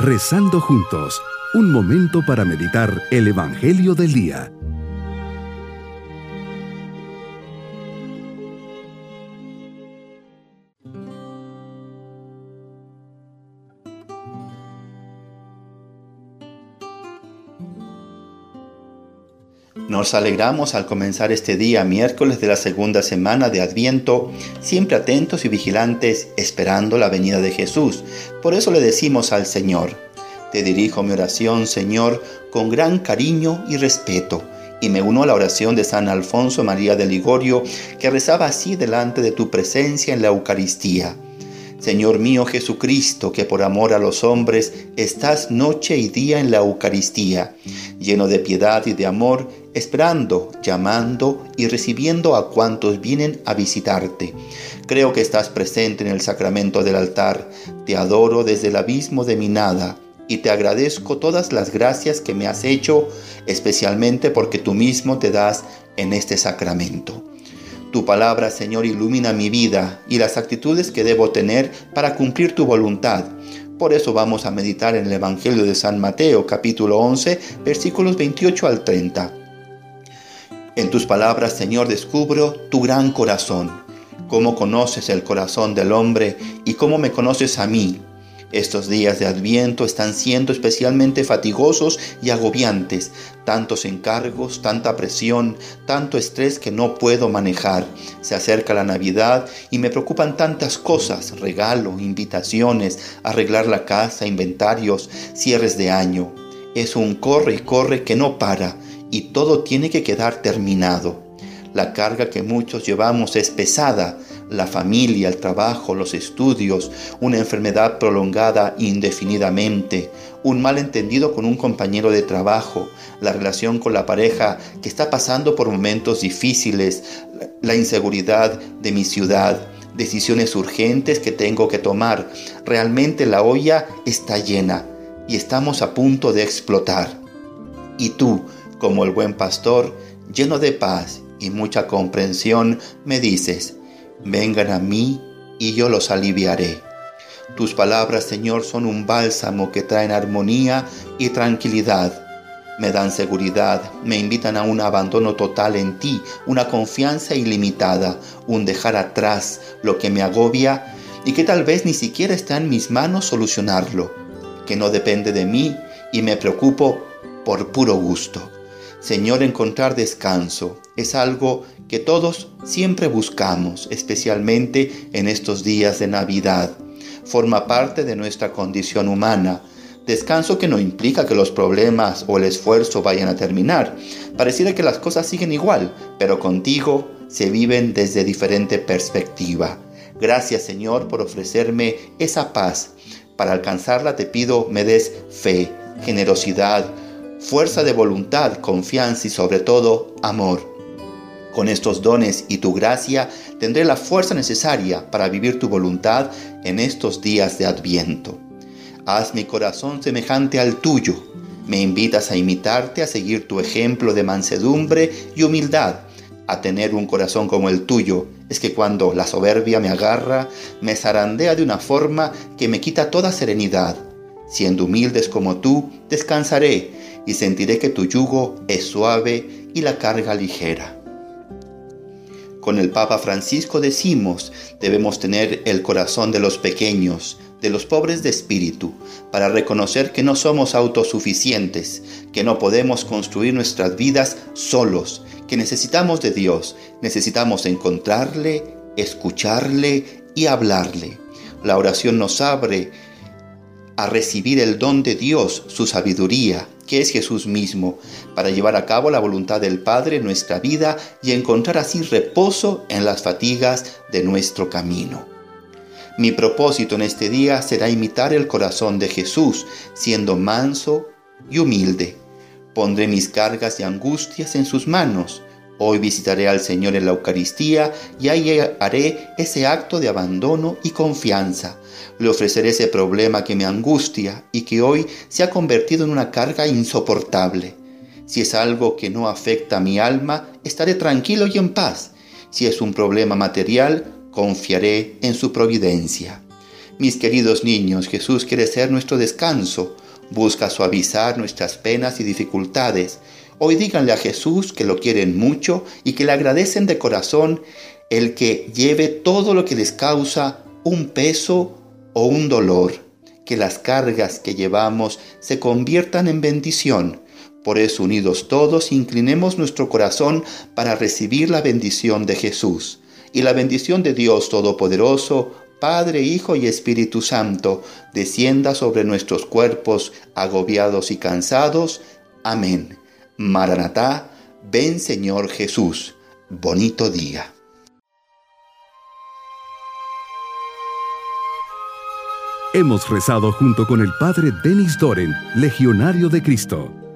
Rezando juntos, un momento para meditar el Evangelio del Día. Nos alegramos al comenzar este día miércoles de la segunda semana de Adviento, siempre atentos y vigilantes, esperando la venida de Jesús. Por eso le decimos al Señor, te dirijo mi oración, Señor, con gran cariño y respeto, y me uno a la oración de San Alfonso María de Ligorio, que rezaba así delante de tu presencia en la Eucaristía. Señor mío Jesucristo, que por amor a los hombres estás noche y día en la Eucaristía, lleno de piedad y de amor, esperando, llamando y recibiendo a cuantos vienen a visitarte. Creo que estás presente en el sacramento del altar. Te adoro desde el abismo de mi nada y te agradezco todas las gracias que me has hecho, especialmente porque tú mismo te das en este sacramento. Tu palabra, Señor, ilumina mi vida y las actitudes que debo tener para cumplir tu voluntad. Por eso vamos a meditar en el Evangelio de San Mateo, capítulo 11, versículos 28 al 30. En tus palabras, Señor, descubro tu gran corazón, cómo conoces el corazón del hombre y cómo me conoces a mí, estos días de Adviento están siendo especialmente fatigosos y agobiantes, tantos encargos, tanta presión, tanto estrés que no puedo manejar. Se acerca la Navidad y me preocupan tantas cosas, regalo, invitaciones, arreglar la casa, inventarios, cierres de año. Es un corre y corre que no para y todo tiene que quedar terminado. La carga que muchos llevamos es pesada, la familia, el trabajo, los estudios, una enfermedad prolongada indefinidamente, un malentendido con un compañero de trabajo, la relación con la pareja que está pasando por momentos difíciles, la inseguridad de mi ciudad, decisiones urgentes que tengo que tomar. Realmente la olla está llena y estamos a punto de explotar. Y tú, como el buen pastor, lleno de paz y mucha comprensión, me dices, vengan a mí y yo los aliviaré. Tus palabras, Señor, son un bálsamo que traen armonía y tranquilidad. Me dan seguridad, me invitan a un abandono total en ti, una confianza ilimitada, un dejar atrás lo que me agobia y que tal vez ni siquiera está en mis manos solucionarlo, que no depende de mí y me preocupo por puro gusto. Señor, encontrar descanso es algo que todos siempre buscamos, especialmente en estos días de Navidad. Forma parte de nuestra condición humana. Descanso que no implica que los problemas o el esfuerzo vayan a terminar. Pareciera que las cosas siguen igual, pero contigo se viven desde diferente perspectiva. Gracias Señor por ofrecerme esa paz. Para alcanzarla te pido me des fe, generosidad, fuerza de voluntad, confianza y sobre todo amor. Con estos dones y tu gracia tendré la fuerza necesaria para vivir tu voluntad en estos días de adviento. Haz mi corazón semejante al tuyo. Me invitas a imitarte, a seguir tu ejemplo de mansedumbre y humildad, a tener un corazón como el tuyo. Es que cuando la soberbia me agarra, me zarandea de una forma que me quita toda serenidad. Siendo humildes como tú, descansaré y sentiré que tu yugo es suave y la carga ligera. Con el Papa Francisco decimos, debemos tener el corazón de los pequeños, de los pobres de espíritu, para reconocer que no somos autosuficientes, que no podemos construir nuestras vidas solos, que necesitamos de Dios, necesitamos encontrarle, escucharle y hablarle. La oración nos abre a recibir el don de Dios, su sabiduría, que es Jesús mismo, para llevar a cabo la voluntad del Padre en nuestra vida y encontrar así reposo en las fatigas de nuestro camino. Mi propósito en este día será imitar el corazón de Jesús, siendo manso y humilde. Pondré mis cargas y angustias en sus manos. Hoy visitaré al Señor en la Eucaristía y ahí haré ese acto de abandono y confianza le ofreceré ese problema que me angustia y que hoy se ha convertido en una carga insoportable. Si es algo que no afecta a mi alma, estaré tranquilo y en paz. Si es un problema material, confiaré en su providencia. Mis queridos niños, Jesús quiere ser nuestro descanso, busca suavizar nuestras penas y dificultades. Hoy díganle a Jesús que lo quieren mucho y que le agradecen de corazón el que lleve todo lo que les causa un peso o un dolor, que las cargas que llevamos se conviertan en bendición. Por eso, unidos todos, inclinemos nuestro corazón para recibir la bendición de Jesús. Y la bendición de Dios Todopoderoso, Padre, Hijo y Espíritu Santo, descienda sobre nuestros cuerpos agobiados y cansados. Amén. Maranatá, ven Señor Jesús. Bonito día. Hemos rezado junto con el Padre Denis Doren, Legionario de Cristo.